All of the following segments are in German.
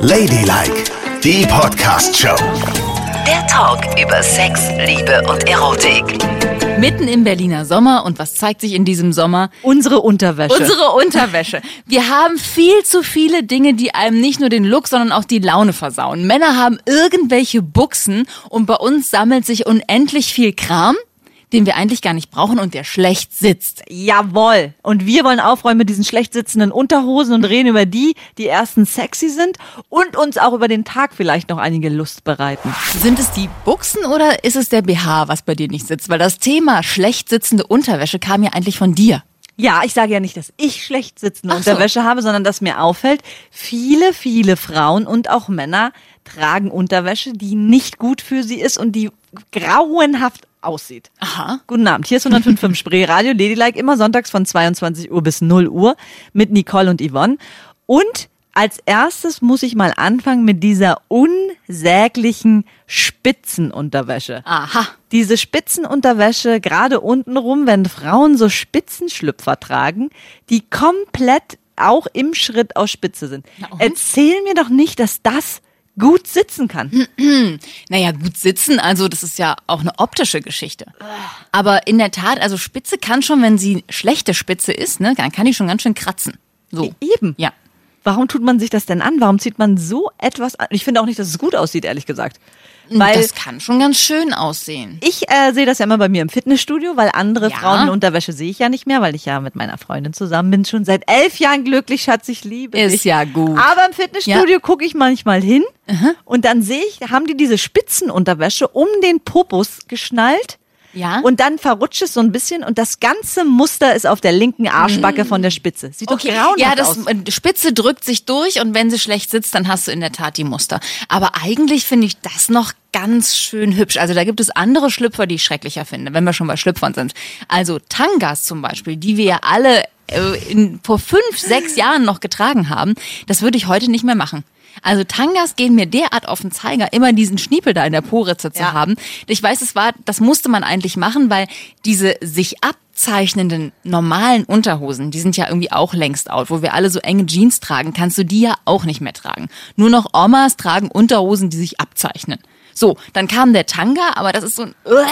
Ladylike, die Podcast-Show. Der Talk über Sex, Liebe und Erotik. Mitten im Berliner Sommer und was zeigt sich in diesem Sommer? Unsere Unterwäsche. Unsere Unterwäsche. Wir haben viel zu viele Dinge, die einem nicht nur den Look, sondern auch die Laune versauen. Männer haben irgendwelche Buchsen und bei uns sammelt sich unendlich viel Kram den wir eigentlich gar nicht brauchen und der schlecht sitzt. Jawohl. Und wir wollen aufräumen mit diesen schlecht sitzenden Unterhosen und reden über die, die erstens sexy sind und uns auch über den Tag vielleicht noch einige Lust bereiten. Sind es die Buchsen oder ist es der BH, was bei dir nicht sitzt? Weil das Thema schlecht sitzende Unterwäsche kam ja eigentlich von dir. Ja, ich sage ja nicht, dass ich schlecht sitzende so. Unterwäsche habe, sondern dass mir auffällt, viele, viele Frauen und auch Männer tragen Unterwäsche, die nicht gut für sie ist und die grauenhaft aussieht. Aha. Guten Abend, hier ist 105.5 Spree Radio Ladylike, immer sonntags von 22 Uhr bis 0 Uhr mit Nicole und Yvonne. Und als erstes muss ich mal anfangen mit dieser unsäglichen Spitzenunterwäsche. Aha. Diese Spitzenunterwäsche, gerade untenrum, wenn Frauen so Spitzenschlüpfer tragen, die komplett auch im Schritt aus Spitze sind. Erzähl mir doch nicht, dass das gut sitzen kann. Naja, gut sitzen, also das ist ja auch eine optische Geschichte. Aber in der Tat, also Spitze kann schon, wenn sie schlechte Spitze ist, ne, dann kann die schon ganz schön kratzen. So. Eben. Ja. Warum tut man sich das denn an? Warum zieht man so etwas an? Ich finde auch nicht, dass es gut aussieht, ehrlich gesagt. Weil das kann schon ganz schön aussehen. ich äh, sehe das ja immer bei mir im Fitnessstudio, weil andere Ja. Frauen in Unterwäsche sehe ich ja nicht mehr, weil ich ja mit meiner Freundin zusammen bin, schon seit elf Jahren glücklich, Schatz, ich liebe Ist dich. ja gut. Aber im Fitnessstudio gucke ich manchmal hin und dann sehe ich, haben die diese Spitzenunterwäsche um den Popus geschnallt. Ja. Und dann verrutscht es so ein bisschen und das ganze Muster ist auf der linken Arschbacke von der Spitze. Sieht Okay, doch grauenhaft ja, das aus. äh, Spitze drückt sich durch und wenn sie schlecht sitzt, dann hast du in der Tat die Muster. Aber eigentlich finde ich das noch ganz schön hübsch. Also da gibt es andere Schlüpfer, die ich schrecklicher finde, wenn wir schon bei Schlüpfern sind. Also Tangas zum Beispiel, die wir ja alle äh, in, vor fünf, sechs Jahren noch getragen haben, das würde ich heute nicht mehr machen. Also Tangas gehen mir derart auf den Zeiger, immer diesen Schniepel da in der Po-Ritze zu Ja. haben. Ich weiß, es war, das musste man eigentlich machen, weil diese sich abzeichnenden normalen Unterhosen, die sind ja irgendwie auch längst out, wo wir alle so enge Jeans tragen, kannst du die ja auch nicht mehr tragen. Nur noch Omas tragen Unterhosen, die sich abzeichnen. So, dann kam der Tanga, aber das ist so ein, Uäh,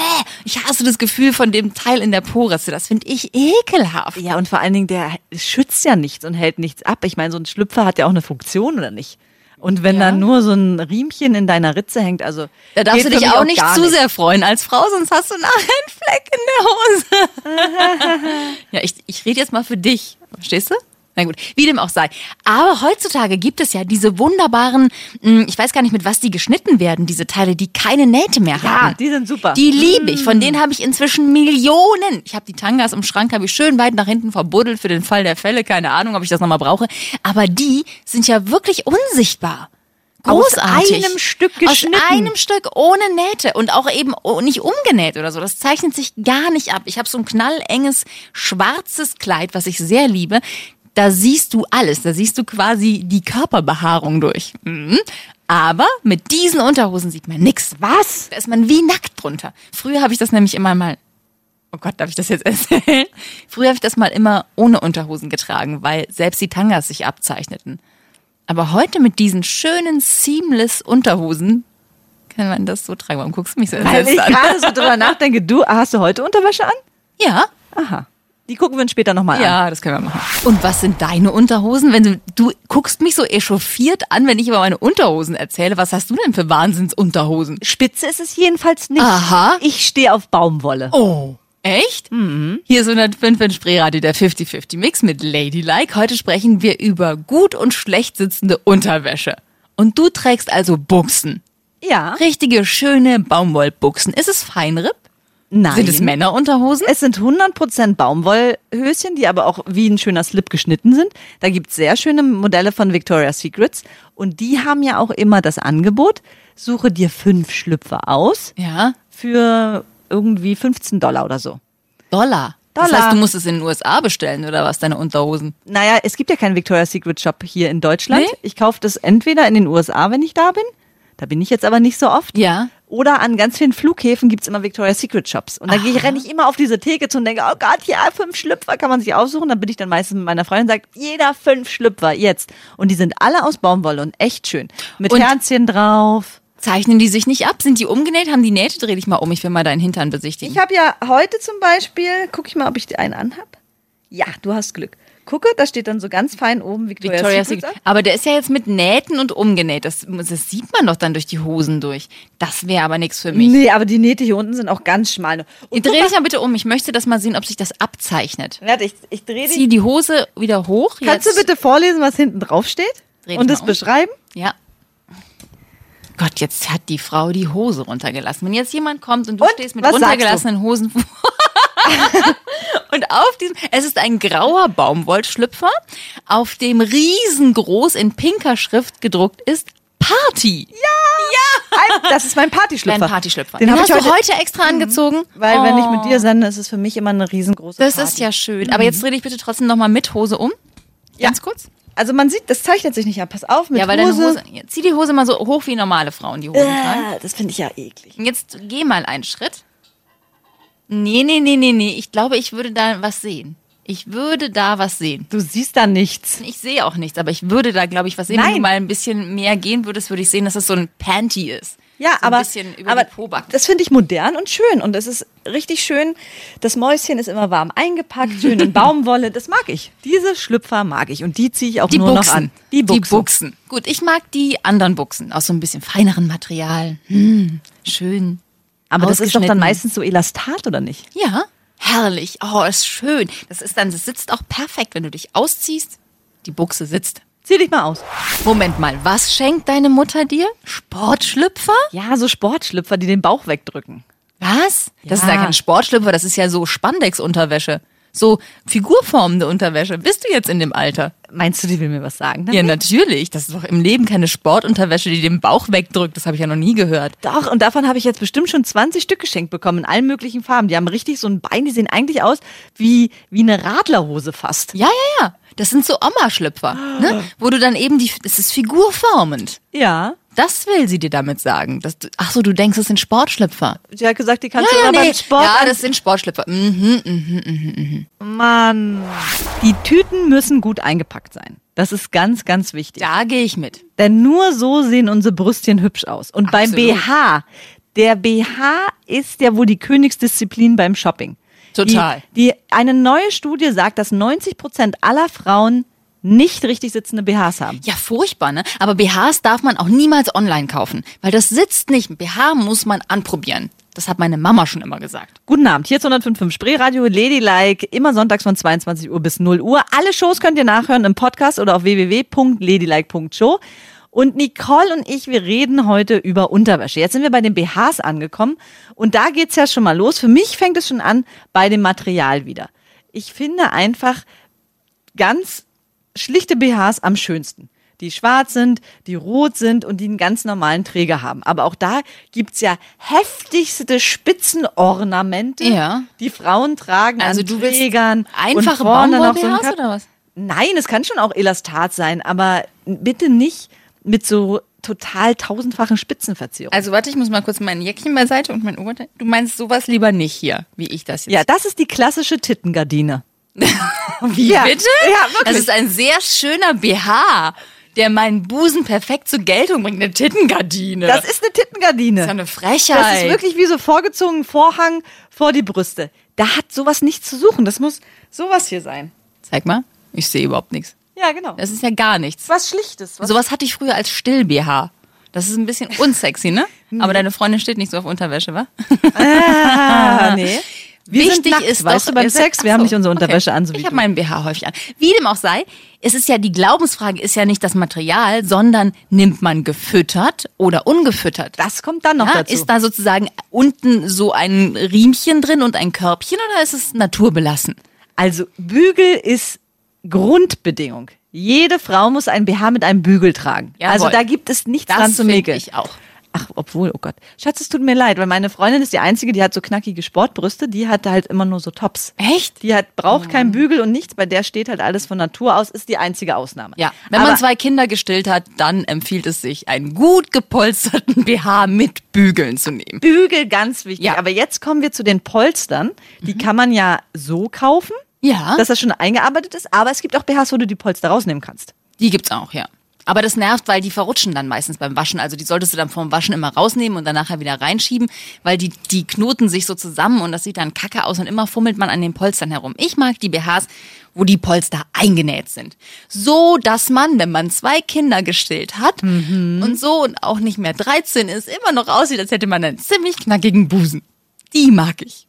ich hasse das Gefühl von dem Teil in der Po-Ritze. Das finde ich ekelhaft. Ja, und vor allen Dingen, der schützt ja nichts und hält nichts ab. Ich meine, so ein Schlüpfer hat ja auch eine Funktion, oder nicht? Und wenn Ja. da nur so ein Riemchen in deiner Ritze hängt, also. Da darfst du dich mich auch nicht zu sehr freuen als Frau, sonst hast du nachher einen Fleck in der Hose. ja, ich, ich rede jetzt mal für dich. Verstehst du? Na gut, wie dem auch sei. Aber heutzutage gibt es ja diese wunderbaren, mh, ich weiß gar nicht, mit was die geschnitten werden, diese Teile, die keine Nähte mehr Ja, haben. die sind super. Die liebe ich. Von denen habe ich inzwischen Millionen. Ich habe die Tangas im Schrank, habe ich schön weit nach hinten verbuddelt für den Fall der Fälle. Keine Ahnung, ob ich das nochmal brauche. Aber die sind ja wirklich unsichtbar. Aus Großartig. einem Stück Aus geschnitten. einem Stück ohne Nähte und auch eben nicht umgenäht oder so. Das zeichnet sich gar nicht ab. Ich habe so ein knallenges schwarzes Kleid, was ich sehr liebe. Da siehst du alles. Da siehst du quasi die Körperbehaarung durch. Mhm. Aber mit diesen Unterhosen sieht man nix. Was? Da ist man wie nackt drunter. Früher habe ich das nämlich immer mal. Oh Gott, darf ich das jetzt erzählen? Früher habe ich das mal immer ohne Unterhosen getragen, weil selbst die Tangas sich abzeichneten. Aber heute mit diesen schönen seamless Unterhosen kann man das so tragen. Warum guckst du mich so Weil ich an? gerade so drüber nachdenke, du, hast du heute Unterwäsche an? Ja, Aha. Die gucken wir uns später nochmal an. ja, das können wir machen. Und was sind deine Unterhosen? Wenn du, du guckst mich so echauffiert an, wenn ich über meine Unterhosen erzähle. Was hast du denn für Wahnsinnsunterhosen? Spitze ist es jedenfalls nicht. Aha. Ich stehe auf Baumwolle. Oh. Echt? Mhm. Hier ist 105 in Spreeradio, der 50-50 Mix mit Ladylike. Heute sprechen wir über gut und schlecht sitzende Unterwäsche. Und du trägst also Buchsen. Ja. Richtige, schöne Baumwollbuchsen. Ist es Feinripp? Nein. Sind es Männerunterhosen? Es sind 100% Baumwollhöschen, die aber auch wie ein schöner Slip geschnitten sind. Da gibt's sehr schöne Modelle von Victoria's Secrets. Und die haben ja auch immer das Angebot, suche dir fünf Schlüpfer aus Ja. für irgendwie 15 Dollar oder so. Dollar. Das Dollar. heißt, du musst es in den USA bestellen oder was, deine Unterhosen? Naja, es gibt ja keinen Victoria's Secret Shop hier in Deutschland. Nee? Ich kaufe das entweder in den USA, wenn ich da bin. Da bin ich jetzt aber nicht so oft. Ja. Oder an ganz vielen Flughäfen gibt's immer Victoria's Secret Shops. Und da gehe ich, renne ich immer auf diese Theke zu und denke, oh Gott, ja, fünf Schlüpfer kann man sich aussuchen. Dann bin ich dann meistens mit meiner Freundin und sage, jeder fünf Schlüpfer, jetzt. Und die sind alle aus Baumwolle und echt schön. Mit Und- Herzchen drauf. Zeichnen die sich nicht ab? Sind die umgenäht? Haben die Nähte? Dreh dich mal um, ich will mal deinen Hintern besichtigen. Ich habe ja heute zum Beispiel, guck ich mal, ob ich einen anhab. Ja, du hast Glück. Gucke, da steht dann so ganz fein oben Victoria's, Victoria's Secret. Secret. Aber der ist ja jetzt mit Nähten und umgenäht. Das, das sieht man doch dann durch die Hosen durch. Das wäre aber nichts für mich. Nee, aber die Nähte hier unten sind auch ganz schmal. Und Dreh dich mal bitte um. Ich möchte das mal sehen, ob sich das abzeichnet. Warte, ich, ich drehe. Zieh die Hose wieder hoch. Kannst jetzt. du bitte vorlesen, was hinten drauf steht? Dreh Und es um. beschreiben? Ja. Gott, jetzt hat die Frau die Hose runtergelassen. Wenn jetzt jemand kommt und du Und? stehst mit Was runtergelassenen Hosen vor. und auf diesem, es ist ein grauer Baumwollschlüpfer, auf dem riesengroß in pinker Schrift gedruckt ist Party. Ja! Ein, das ist mein Partyschlüpfer. Dein Partyschlüpfer. Den, Den, habe hast ich du heute, heute extra angezogen? weil wenn ich mit Oh. dir sende, ist es für mich immer eine riesengroße Das Party. ist ja schön. Aber jetzt dreh dich bitte trotzdem nochmal mit Hose um. Ja. Ganz kurz. Also man sieht, das zeichnet sich nicht ab. Pass auf, mit Ja, weil Hose. deine Hose. Ja, zieh die Hose mal so hoch wie normale Frauen die Hosen tragen. Äh, das finde ich ja eklig. Und Jetzt geh mal einen Schritt. Nee, nee, nee, nee, nee. Ich glaube, ich würde da was sehen. Ich würde da was sehen. Du siehst da nichts. Ich sehe auch nichts, aber ich würde da, glaube ich, was sehen. Wenn Nein. du mal ein bisschen mehr gehen würdest, würde ich sehen, dass das so ein Panty ist. Ja, so aber, ein bisschen über aber das finde ich modern und schön. Und es ist richtig schön. Das Mäuschen ist immer warm eingepackt, schön in Baumwolle. Das mag ich. Diese Schlüpfer mag ich. Und die ziehe ich auch Die nur Buchsen. noch an. Die Buchsen. Die Buchsen. Gut, ich mag die anderen Buchsen aus so ein bisschen feineren Material. Hm, schön. Aber das ist doch dann meistens so Elastat, oder nicht? Ja, herrlich. Oh, ist schön. Das ist dann, das sitzt auch perfekt, wenn du dich ausziehst. Die Buchse sitzt. Zieh dich mal aus. Moment mal, was schenkt deine Mutter dir? Sportschlüpfer? Ja, so Sportschlüpfer, die den Bauch wegdrücken. Was? Das ist Ja. ja kein Sportschlüpfer, das ist ja so Spandex-Unterwäsche. So figurformende Unterwäsche. Bist du jetzt in dem Alter? Meinst du, die will mir was sagen? Ja, natürlich. Das ist doch im Leben keine Sportunterwäsche, die den Bauch wegdrückt. Das habe ich ja noch nie gehört. Doch, und davon habe ich jetzt bestimmt schon 20 Stück geschenkt bekommen, in allen möglichen Farben. Die haben richtig so ein Bein, die sehen eigentlich aus wie, wie eine Radlerhose fast. Ja, ja, ja. Das sind so Oma-Schlüpfer, ne? Wo du dann eben die, das ist figurformend. Ja. Das will sie dir damit sagen. Dass du, ach so, du denkst, es sind Sportschlüpfer. Sie hat gesagt, die kannst Ja, du ja, nee. beim Sport ja, das sind Sportschlüpfer. Mhm. Mann. Die Tüten müssen gut eingepackt sein. Das ist ganz, ganz wichtig. Da gehe ich mit. Denn nur so sehen unsere Brüstchen hübsch aus. Und beim Absolut. BH, der BH ist ja wohl die Königsdisziplin beim Shopping. Total. Die, die, eine neue Studie sagt, dass 90 Prozent aller Frauen nicht richtig sitzende BHs haben. Ja, furchtbar, ne? Aber BHs darf man auch niemals online kaufen, weil das sitzt nicht. Ein BH muss man anprobieren. Das hat meine Mama schon immer gesagt. Guten Abend, hier ist 105.5 Spreeradio, Ladylike, immer sonntags von 22 Uhr bis 0 Uhr. Alle Shows könnt ihr nachhören im Podcast oder auf www.ladylike.show. Und Nicole und ich, wir reden heute über Unterwäsche. Jetzt sind wir bei den BHs angekommen und da geht's ja schon mal los. Für mich fängt es schon an bei dem Material wieder. Ich finde einfach ganz schlichte BHs am schönsten. Die schwarz sind, die rot sind und die einen ganz normalen Träger haben. Aber auch da gibt's ja heftigste Spitzenornamente, Ja. die Frauen tragen Also an du Trägern. einfache so Baumwoll-BHs Cut- oder was? Nein, es kann schon auch Elastat sein, aber bitte nicht mit so total tausendfachen Spitzenverzierungen. Also warte, ich muss mal kurz mein Jäckchen beiseite und mein Oberteil. Du meinst sowas lieber nicht hier, wie ich das jetzt. ja, das ist die klassische Tittengardine. wie ja. bitte? Ja, wirklich. Das ist ein sehr schöner BH, der meinen Busen perfekt zur Geltung bringt. Eine Tittengardine. Das ist eine Tittengardine. Das ist ja eine Frechheit. Das ist wirklich wie so vorgezogen Vorhang vor die Brüste. Da hat sowas nichts zu suchen. Das muss sowas hier sein. Zeig mal. Ich sehe überhaupt nichts. Ja, genau. Das ist ja gar nichts. was Schlichtes. Was Sowas hatte ich früher als Still-BH. Das ist ein bisschen unsexy, ne? Aber deine Freundin steht nicht so auf Unterwäsche, wa? ah, nee. Wir Wichtig nackt, ist weißt doch, du, beim Sex, wir haben nicht unsere Unterwäsche okay. an, so Ich habe meinen BH häufig an. Wie dem auch sei, es ist ja die Glaubensfrage ist ja nicht das Material, sondern nimmt man gefüttert oder ungefüttert? Das kommt dann noch ja, dazu. ist da sozusagen unten so ein Riemchen drin und ein Körbchen oder ist es naturbelassen? Also Bügel ist Grundbedingung. Jede Frau muss ein BH mit einem Bügel tragen. Jawohl. Also da gibt es nichts Das dran zu finde mäkeln. ich auch. Ach, obwohl, oh Gott. Schatz, es tut mir leid, weil meine Freundin ist die einzige, die hat so knackige Sportbrüste, die hat halt immer nur so Tops. Echt? Die hat, braucht keinen Bügel und nichts, bei der steht halt alles von Natur aus, ist die einzige Ausnahme. Ja, wenn Aber man zwei Kinder gestillt hat, dann empfiehlt es sich, einen gut gepolsterten BH mit Bügeln zu nehmen. Bügel ganz wichtig. Ja. Mhm. Aber jetzt kommen wir zu den Polstern. Die kann man ja so kaufen, Ja, dass das schon eingearbeitet ist, aber es gibt auch BHs, wo du die Polster rausnehmen kannst. die gibt's auch, ja. Aber das nervt, weil die verrutschen dann meistens beim Waschen. Also die solltest du dann vom Waschen immer rausnehmen und dann nachher wieder reinschieben, weil die, die knoten sich so zusammen und das sieht dann kacke aus und immer fummelt man an den Polstern herum. Ich mag die BHs, wo die Polster eingenäht sind. So, dass man, wenn man zwei Kinder gestillt hat und so und auch nicht mehr 13 ist, immer noch aussieht, als hätte man einen ziemlich knackigen Busen. Die mag ich.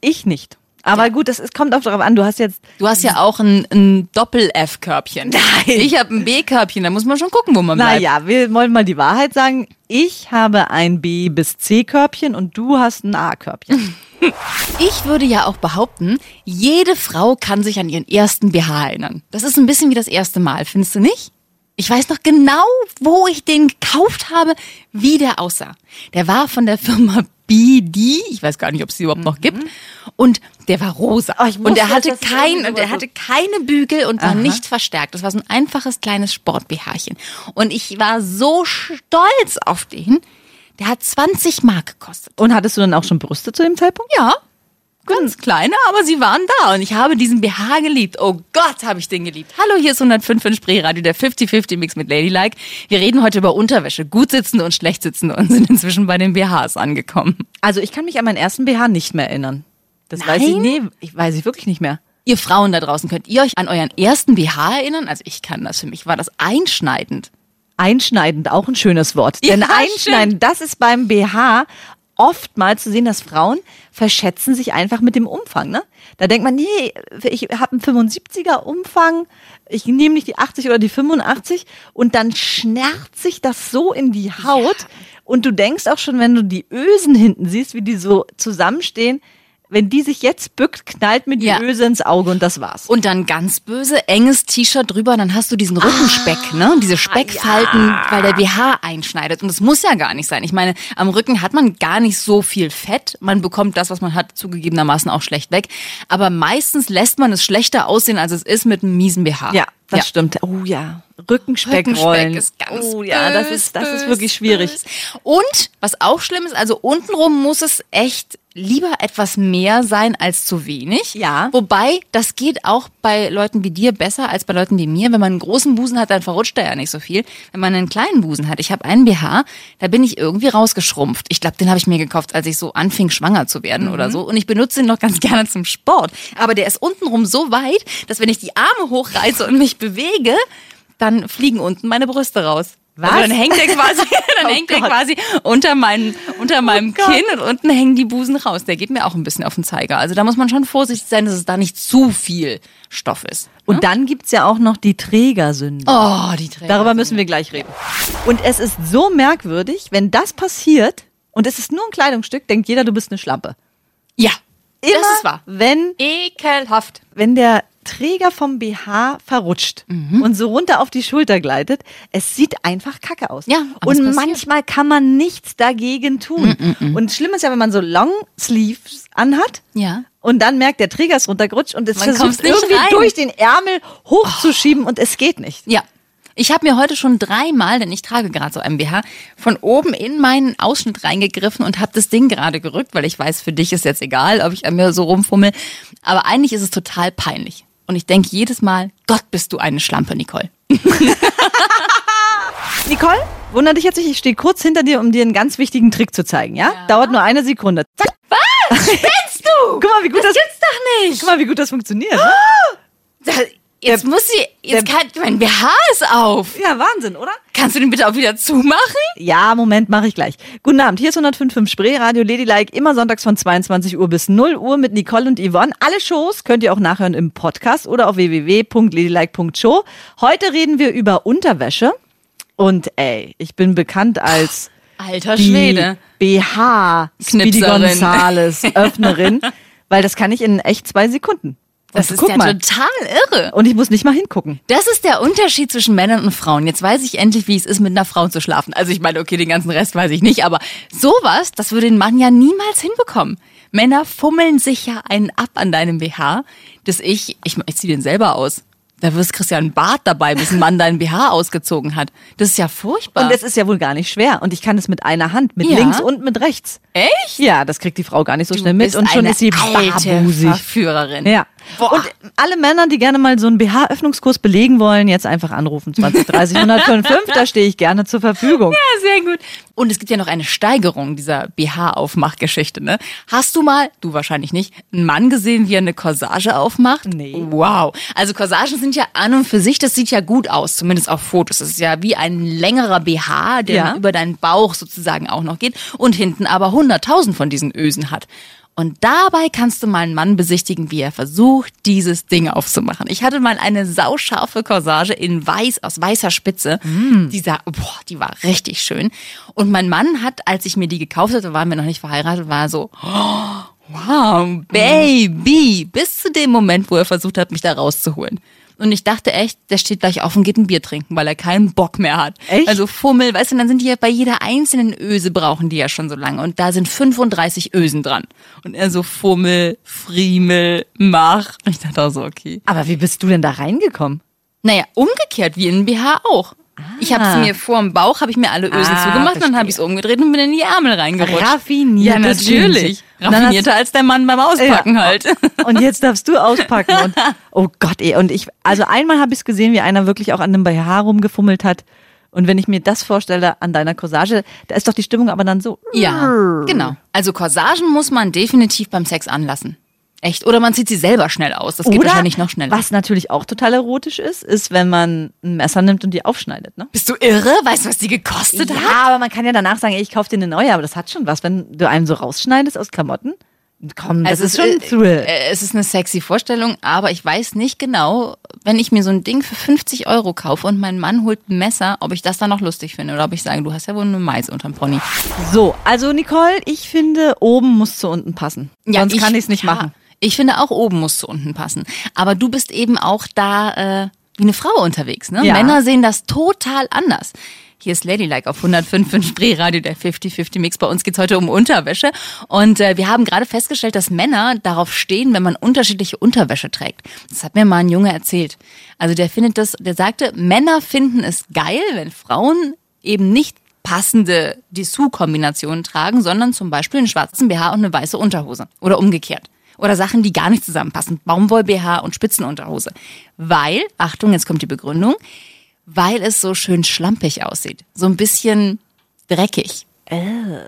Ich nicht. Aber gut, das ist, kommt auch darauf an. Du hast jetzt Du hast ja auch ein, ein Doppel-F-Körbchen. Nein. Ich habe ein B-Körbchen, da muss man schon gucken, wo man bleibt. Naja, wir wollen mal die Wahrheit sagen. Ich habe ein B bis C Körbchen und du hast ein A Körbchen. Ich würde ja auch behaupten, jede Frau kann sich an ihren ersten BH erinnern. Das ist ein bisschen wie das erste Mal, findest du nicht? Ich weiß noch genau, wo ich den gekauft habe, wie der aussah. Der war von der Firma BD, ich weiß gar nicht, ob es die überhaupt noch gibt, und der war rosa. Oh, und er hatte kein, und er hatte keine Bügel und war nicht verstärkt. Das war so ein einfaches kleines Sport-BHchen. Und ich war so stolz auf den. Der hat 20 Mark gekostet. Und hattest du dann auch schon Brüste zu dem Zeitpunkt? Ja, ganz kleine, aber sie waren da und ich habe diesen BH geliebt. Oh Gott, habe ich den geliebt. Hallo, hier ist 105 in Spreeradio, der 50-50 Mix mit Ladylike. Wir reden heute über Unterwäsche, gut sitzende und schlecht sitzende und sind inzwischen bei den BHs angekommen. Also ich kann mich an meinen ersten BH nicht mehr erinnern. Das weiß ich, Nein? nee, ich weiß ich wirklich nicht mehr. Ihr Frauen da draußen, könnt ihr euch an euren ersten BH erinnern? Also ich kann das, für mich war das einschneidend. Einschneidend, auch ein schönes Wort. Ja, Denn einschneidend, das ist beim BH oftmals zu sehen, dass Frauen verschätzen sich einfach mit dem Umfang. Ne? Da denkt man, nee, ich habe einen 75er Umfang, ich nehme nicht die 80 oder die 85 und dann schnärrt sich das so in die Haut und du denkst auch schon, wenn du die Ösen hinten siehst, wie die so zusammenstehen, wenn die sich jetzt bückt, knallt mir die Ja. Öse ins Auge und das war's. Und dann ganz böse, enges T-Shirt drüber, dann hast du diesen Rückenspeck, ne? Diese Speckfalten, weil der BH einschneidet. Und das muss ja gar nicht sein. Ich meine, am Rücken hat man gar nicht so viel Fett. Man bekommt das, was man hat, zugegebenermaßen auch schlecht weg. Aber meistens lässt man es schlechter aussehen, als es ist mit einem miesen BH. Ja, das stimmt. Oh ja. Rückenspeck ist ganz oh ja, das ist, das ist wirklich schwierig. Und was auch schlimm ist, also untenrum muss es echt lieber etwas mehr sein als zu wenig. Ja. Wobei, das geht auch bei Leuten wie dir besser als bei Leuten wie mir. Wenn man einen großen Busen hat, dann verrutscht er ja nicht so viel. Wenn man einen kleinen Busen hat, ich habe einen BH, da bin ich irgendwie rausgeschrumpft. Ich glaube, den habe ich mir gekauft, als ich so anfing, schwanger zu werden oder so. Und ich benutze ihn noch ganz gerne zum Sport. Aber der ist untenrum so weit, dass wenn ich die Arme hochreiße und mich bewege, dann fliegen unten meine Brüste raus. Was? Also dann hängt der quasi, dann Oh hängt Gott. quasi unter, meinen, unter meinem Gott. Kinn und unten hängen die Busen raus. Der geht mir auch ein bisschen auf den Zeiger. Also da muss man schon vorsichtig sein, dass es da nicht zu viel Stoff ist. Und dann gibt's ja auch noch die Trägersünde. Oh, die Träger. Darüber müssen wir gleich reden. Und es ist so merkwürdig, wenn das passiert und es ist nur ein Kleidungsstück, denkt jeder, du bist eine Schlampe. Ja, Immer, das ist wahr. wenn Ekelhaft. wenn der Träger vom BH verrutscht Mhm. und so runter auf die Schulter gleitet, es sieht einfach kacke aus. Ja, und manchmal kann man nichts dagegen tun. Und schlimm ist ja, wenn man so Longsleeves anhat. Ja. Und dann merkt, der Träger ist runtergerutscht und es versucht irgendwie rein. durch den Ärmel hochzuschieben und es geht nicht. Ja. Ich habe mir heute schon dreimal, denn ich trage gerade so einen BH, von oben in meinen Ausschnitt reingegriffen und habe das Ding gerade gerückt, weil ich weiß, für dich ist jetzt egal, ob ich an mir so rumfummel. Aber eigentlich ist es total peinlich. Und ich denke jedes Mal, Gott, bist du eine Schlampe, Nicole. Nicole, wunder dich jetzt nicht, ich stehe kurz hinter dir, um dir einen ganz wichtigen Trick zu zeigen, ja? Dauert nur eine Sekunde. Zack. Was? Spinnst du? Guck mal, wie gut das, gibt's doch nicht. guck mal, wie gut das funktioniert. Ne? Jetzt muss sie, jetzt kann, mein BH ist auf. Ja, Wahnsinn, oder? Kannst du den bitte auch wieder zumachen? Ja, Moment, mache ich gleich. Guten Abend, hier ist 105.5 Spree, Radio Ladylike, immer sonntags von 22 Uhr bis 0 Uhr mit Nicole und Yvonne. Alle Shows könnt ihr auch nachhören im Podcast oder auf www.ladylike.show. Heute reden wir über Unterwäsche. Und ey, ich bin bekannt als Alter Schwede. BH Speedy. Gonzales Öffnerin, weil das kann ich in echt zwei Sekunden. Das ist ja mal. total irre. Und ich muss nicht mal hingucken. Das ist der Unterschied zwischen Männern und Frauen. Jetzt weiß ich endlich, wie es ist, mit einer Frau zu schlafen. Also ich meine, okay, den ganzen Rest weiß ich nicht, aber sowas, das würde ein Mann ja niemals hinbekommen. Männer fummeln sich ja einen ab an deinem BH, dass ich, ich, ich zieh den selber aus. Da wirst Christian Bart dabei, bis ein Mann deinen BH ausgezogen hat. Das ist ja furchtbar. Und es ist ja wohl gar nicht schwer. Und ich kann es mit einer Hand, mit Ja. links und mit rechts. Echt? Ja, das kriegt die Frau gar nicht so Du schnell mit. Und schon ist sie barbusig. Verführerin. Ja. Boah. Und alle Männer, die gerne mal so einen BH-Öffnungskurs belegen wollen, jetzt einfach anrufen. 20 30 155, da stehe ich gerne zur Verfügung. Ja, sehr gut. Und es gibt ja noch eine Steigerung dieser BH-Aufmachgeschichte, ne? Hast du mal, du wahrscheinlich nicht, einen Mann gesehen, wie er eine Corsage aufmacht? Nee. Wow. Also Corsagen sind ja an und für sich, das sieht ja gut aus, zumindest auf Fotos. Das ist ja wie ein längerer BH, der Ja. über deinen Bauch sozusagen auch noch geht und hinten aber hunderttausend von diesen Ösen hat. Und dabei kannst du mal einen Mann besichtigen, wie er versucht, dieses Ding aufzumachen. Ich hatte mal eine sauscharfe Corsage in weiß, aus weißer Spitze. Die sah, boah, die war richtig schön. Und mein Mann hat, als ich mir die gekauft hatte, waren wir noch nicht verheiratet, war so, oh, wow, Baby, bis zu dem Moment, wo er versucht hat, mich da rauszuholen. Und ich dachte echt, der steht gleich auf und geht ein Bier trinken, weil er keinen Bock mehr hat. Echt? Also Fummel, weißt du, dann sind die ja bei jeder einzelnen Öse brauchen die ja schon so lange. Und da sind 35 Ösen dran. Und er so Fummel, Friemel, Mach. Und ich dachte auch so, okay. Aber wie bist du denn da reingekommen? Naja, umgekehrt wie in BH auch. Ich habe es mir vor dem Bauch, habe ich mir alle Ösen Ah, zugemacht, dann verstehe. habe ich es umgedreht und bin in die Ärmel reingerutscht. Raffiniert. Ja, natürlich. Raffinierter als der Mann beim Auspacken Ja. halt. Und jetzt darfst du auspacken. Und, oh Gott, ey. Und ich, also einmal habe ich es gesehen, wie einer wirklich auch an einem BH rumgefummelt hat. Und wenn ich mir das vorstelle an deiner Corsage, da ist doch die Stimmung aber dann so. Ja, genau. Also Corsagen muss man definitiv beim Sex anlassen. Echt. Oder man zieht sie selber schnell aus. Das geht Oder wahrscheinlich noch schneller. was natürlich auch total erotisch ist, ist, wenn man ein Messer nimmt und die aufschneidet. Ne? Bist du irre? Weißt du, was die gekostet Ja, hat? aber man kann ja danach sagen, ey, ich kaufe dir eine neue, aber das hat schon was, wenn du einem so rausschneidest aus Klamotten. Komm, das Also ist schon ein äh, Thrill. äh, Es ist eine sexy Vorstellung, aber ich weiß nicht genau, wenn ich mir so ein Ding für 50 Euro kaufe und mein Mann holt ein Messer, ob ich das dann noch lustig finde oder ob ich sage, du hast ja wohl eine Mais unterm Pony. So, also Nicole, ich finde, oben muss zu unten passen. Sonst kann ich es nicht ja, machen. Ich finde auch oben muss zu unten passen. Aber du bist eben auch da äh, wie eine Frau unterwegs. Ne? Ja. Männer sehen das total anders. Hier ist Ladylike auf 105.5 Spreeradio, der 50-50 Mix. Bei uns geht's heute um Unterwäsche. Und äh, wir haben gerade festgestellt, dass Männer darauf stehen, wenn man unterschiedliche Unterwäsche trägt. Das hat mir mal ein Junge erzählt. Also der findet das, der sagte, Männer finden es geil, wenn Frauen eben nicht passende Dessous-Kombinationen tragen, sondern zum Beispiel einen schwarzen BH und eine weiße Unterhose. Oder umgekehrt. Oder Sachen, die gar nicht zusammenpassen. Baumwoll-BH und Spitzenunterhose. Weil, Achtung, jetzt kommt die Begründung, weil es so schön schlampig aussieht. So ein bisschen dreckig.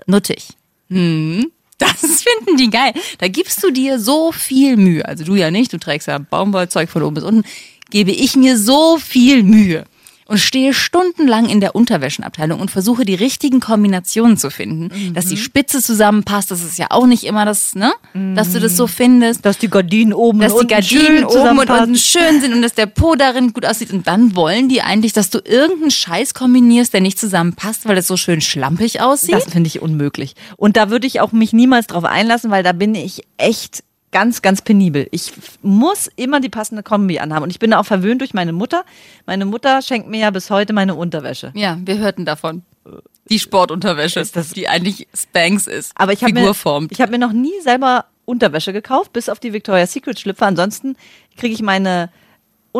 Nuttig. Hm. Das finden die geil. Da gibst du dir so viel Mühe. Also du ja nicht, du trägst ja Baumwollzeug von oben bis unten. Gebe ich mir so viel Mühe und stehe stundenlang in der Unterwäschenabteilung und versuche die richtigen Kombinationen zu finden, dass die Spitze zusammenpasst. Das ist ja auch nicht immer das, ne? Dass du das so findest. Dass die Gardinen oben Dass und die unten Gardinen schön oben und unten schön sind und dass der Po darin gut aussieht. Und dann wollen die eigentlich, dass du irgendeinen Scheiß kombinierst, der nicht zusammenpasst, weil es so schön schlampig aussieht. Das finde ich unmöglich. Und da würde ich auch mich niemals drauf einlassen, weil da bin ich echt ganz, ganz penibel. Ich muss immer die passende Kombi anhaben. Und ich bin auch verwöhnt durch meine Mutter. Meine Mutter schenkt mir ja bis heute meine Unterwäsche. ja, wir hörten davon. Die Sportunterwäsche, Ist das- die eigentlich Spanks ist. Aber ich habe mir, ich hab mir noch nie selber Unterwäsche gekauft, bis auf die Victoria's Secret Schlüpfer. Ansonsten kriege ich meine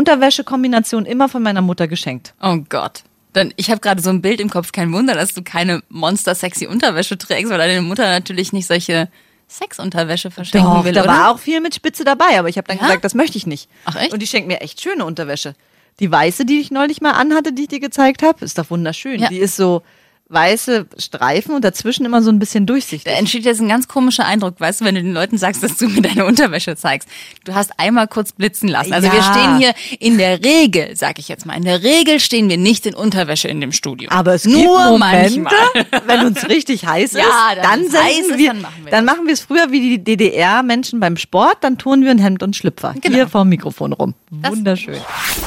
Unterwäsche-Kombination immer von meiner Mutter geschenkt. Oh Gott. Dann, ich habe gerade so ein Bild im Kopf. Kein Wunder, dass du keine monster-sexy Unterwäsche trägst, weil deine Mutter natürlich nicht solche Sexunterwäsche verschenken Doch, will, da oder? war auch viel mit Spitze dabei, aber ich habe dann Ja? gesagt, das möchte ich nicht. Ach, echt? Und die schenkt mir echt schöne Unterwäsche. Die weiße, die ich neulich mal anhatte, die ich dir gezeigt habe, ist doch wunderschön. Ja. Die ist so weiße Streifen und dazwischen immer so ein bisschen Da durchsichtig. entsteht jetzt ein ganz komischer Eindruck, weißt du, wenn du den Leuten sagst, dass du mir deine Unterwäsche zeigst. Du hast einmal kurz blitzen lassen. Also wir Ja. stehen hier in der Regel, sag ich jetzt mal, in der Regel stehen wir nicht in Unterwäsche in dem Studio. Aber es Nur gibt Momente, manchmal. wenn uns richtig heiß ist, Ja, dann dann, heiß ist, wir, dann machen wir dann das. machen wir es früher wie die DDR-Menschen beim Sport, dann tun wir ein Hemd und Schlüpfer. Genau. Hier vorm Mikrofon rum. Das- Wunderschön.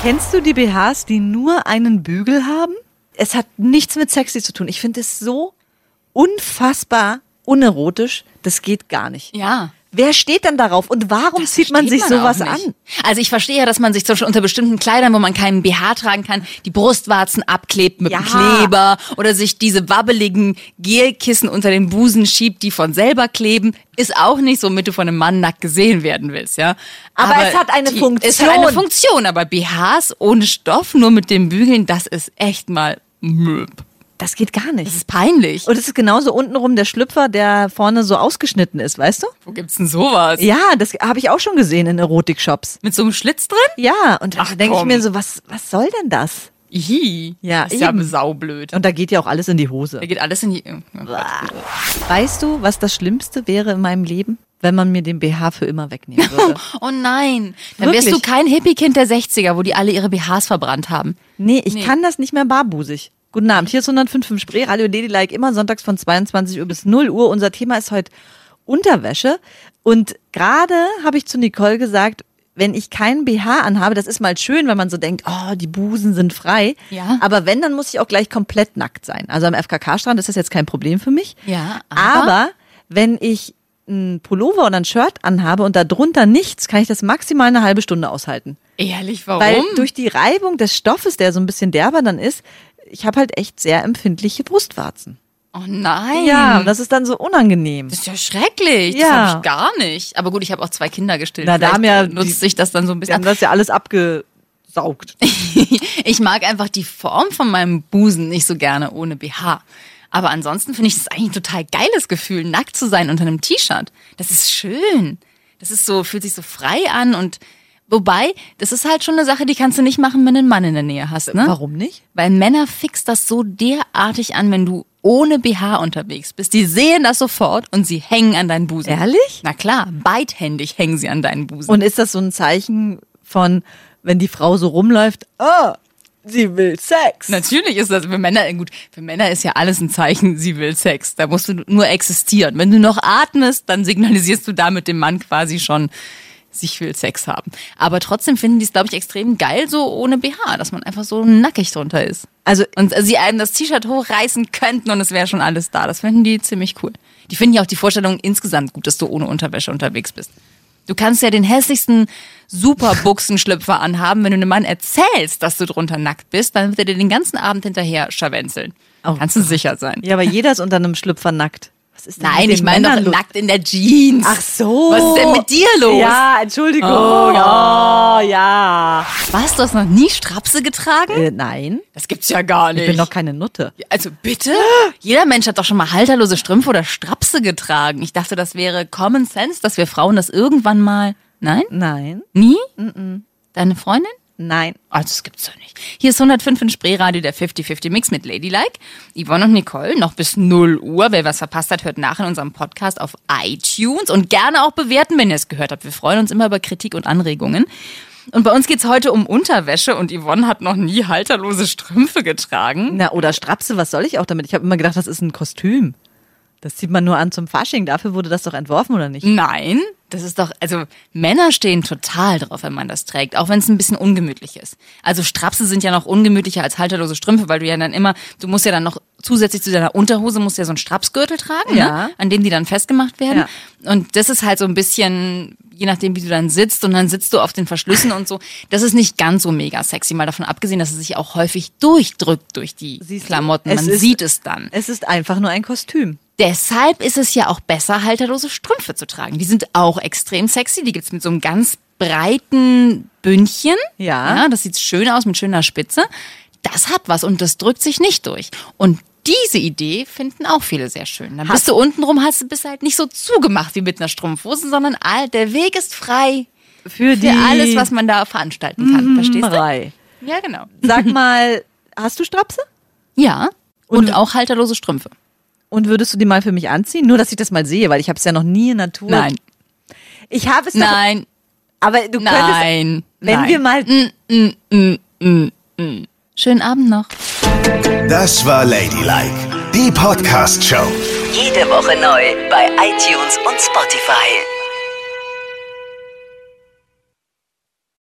Kennst du die BHs, die nur einen Bügel haben? Es hat nichts mit sexy zu tun. Ich finde es so unfassbar unerotisch, das geht gar nicht. Ja. Wer steht denn darauf und warum Das zieht man sich sowas auch an? Also ich verstehe ja, dass man sich zum Beispiel unter bestimmten Kleidern, wo man keinen BH tragen kann, die Brustwarzen abklebt mit Ja. Kleber oder sich diese wabbeligen Gelkissen unter den Busen schiebt, die von selber kleben, ist auch nicht so, damit du von einem Mann nackt gesehen werden willst, ja. Aber es hat eine die, Funktion. Es hat eine Funktion, aber BHs ohne Stoff, nur mit dem Bügeln, das ist echt mal möb. Das geht gar nicht. Das ist peinlich. Und es ist genauso untenrum der Schlüpfer, der vorne so ausgeschnitten ist, weißt du? Wo gibt's denn sowas? Ja, das habe ich auch schon gesehen in Erotik-Shops. Mit so einem Schlitz drin? Ja, und da denke ich mir so, was, was soll denn das? Ihi. Ja, ist ja eben. saublöd. Und da geht ja auch alles in die Hose. Da geht alles in die. Weißt du, was das Schlimmste wäre in meinem Leben? Wenn man mir den BH für immer wegnehmen würde. Oh nein, dann wärst Wirklich? du kein Hippie-Kind der 60er, wo die alle ihre BHs verbrannt haben. Nee, ich Nee. kann das nicht mehr barbusig. Guten Abend, hier ist 105.5 Spree, Radio Ladylike, immer sonntags von 22 Uhr bis 0 Uhr. Unser Thema ist heute Unterwäsche. Und gerade habe ich zu Nicole gesagt, wenn ich keinen BH anhabe, das ist mal schön, wenn man so denkt, oh, die Busen sind frei. Ja. Aber wenn, dann muss ich auch gleich komplett nackt sein. Also am FKK-Strand ist das jetzt kein Problem für mich. Ja, aber, aber- wenn ich ein Pullover oder ein Shirt anhabe und darunter nichts, kann ich das maximal eine halbe Stunde aushalten. Ehrlich, warum? Weil durch die Reibung des Stoffes, der so ein bisschen derber dann ist, ich habe halt echt sehr empfindliche Brustwarzen. Oh nein. Ja, das ist dann so unangenehm. das ist ja schrecklich. Das Ja. habe ich gar nicht. Aber gut, ich habe auch zwei Kinder gestillt. Na, da haben ja nutzt die- sich das dann so ein Wir haben bisschen. das ja alles abgesaugt. ich mag einfach die Form von meinem Busen nicht so gerne ohne BH. Aber ansonsten finde ich das eigentlich ein total geiles Gefühl, nackt zu sein unter einem T-Shirt. Das ist schön. Das ist so, fühlt sich so frei an und wobei, das ist halt schon eine Sache, die kannst du nicht machen, wenn du einen Mann in der Nähe hast, ne? Warum nicht? Weil Männer fix das so derartig an, wenn du ohne BH unterwegs bist. Die sehen das sofort und sie hängen an deinen Busen. Ehrlich? Na klar, beidhändig hängen sie an deinen Busen. Und ist das so ein Zeichen von, wenn die Frau so rumläuft, ah, sie will Sex? Natürlich ist das für Männer, gut, für Männer ist ja alles ein Zeichen, sie will Sex. Da musst du nur existieren. Wenn du noch atmest, dann signalisierst du damit dem Mann quasi schon, ich will Sex haben. Aber trotzdem finden die es, glaube ich, extrem geil, so ohne BH, dass man einfach so nackig drunter ist. Also Und sie einem das T-Shirt hochreißen könnten und es wäre schon alles da. Das finden die ziemlich cool. Die finden ja auch die Vorstellung insgesamt gut, dass du ohne Unterwäsche unterwegs bist. Du kannst ja den hässlichsten Superbuchsenschlüpfer anhaben. Wenn du einem Mann erzählst, dass du drunter nackt bist, dann wird er dir den ganzen Abend hinterher scharwenzeln. Oh Kannst du sicher sein. Ja, aber jeder ist unter einem Schlüpfer nackt. Was ist denn Nein, ich meine doch Männern nackt in der Jeans. Ach so. Was ist denn mit dir los? Ja, Entschuldigung. Oh. Oh, ja. Was, du hast noch nie Strapse getragen? Äh, nein, Das gibt's ja gar nicht. ich bin doch keine Nutte. Also bitte? Jeder Mensch hat doch schon mal halterlose Strümpfe oder Strapse getragen. Ich dachte, das wäre Common Sense, dass wir Frauen das irgendwann mal. Nein? Nein, Nie? Deine Freundin? Nein. Also, das gibt's doch nicht. Hier ist 105 in Spreeradio, der 50-50 Mix mit Ladylike. Yvonne und Nicole, noch bis 0 Uhr. Wer was verpasst hat, hört nach in unserem Podcast auf iTunes und gerne auch bewerten, wenn ihr es gehört habt. Wir freuen uns immer über Kritik und Anregungen. Und bei uns geht's heute um Unterwäsche und Yvonne hat noch nie halterlose Strümpfe getragen. Na, oder Strapse, was soll ich auch damit? Ich habe immer gedacht, das ist ein Kostüm. Das zieht man nur an zum Fasching. Dafür wurde das doch entworfen, oder nicht? Nein, das ist doch, also Männer stehen total drauf, wenn man das trägt, auch wenn es ein bisschen ungemütlich ist. Also Strapse sind ja noch ungemütlicher als halterlose Strümpfe, weil du ja dann immer, du musst ja dann noch zusätzlich zu deiner Unterhose musst du ja so einen Strapsgürtel tragen, Ja. ne? an dem die dann festgemacht werden. Und das ist halt so ein bisschen, je nachdem wie du dann sitzt und dann sitzt du auf den Verschlüssen und so. Das ist nicht ganz so mega sexy, mal davon abgesehen, dass es sich auch häufig durchdrückt durch die? Klamotten. Man sieht es dann. Es ist einfach nur ein Kostüm. Deshalb ist es ja auch besser, halterlose Strümpfe zu tragen. Die sind auch extrem sexy. Die gibt's mit so einem ganz breiten Bündchen. Ja. ja. Das sieht schön aus mit schöner Spitze. Das hat was und das drückt sich nicht durch. Und diese Idee finden auch viele sehr schön. Dann bist du untenrum, hast du bist halt nicht so zugemacht wie mit einer Strumpfhose, sondern all, der Weg ist frei Für die für alles, was man da veranstalten kann. Verstehst du? Brei. Ja, genau. Sag mal, hast du Strapse? Ja. Und, Und- auch halterlose Strümpfe. Und würdest du die mal für mich anziehen? Nur, dass ich das mal sehe, weil ich habe es ja noch nie in Natur. Nein. Ich habe es doch, Nein. aber du könntest, Nein. wenn Nein. wir mal, Schönen Abend noch. Das war Ladylike, die Podcast-Show. Jede Woche neu bei iTunes und Spotify.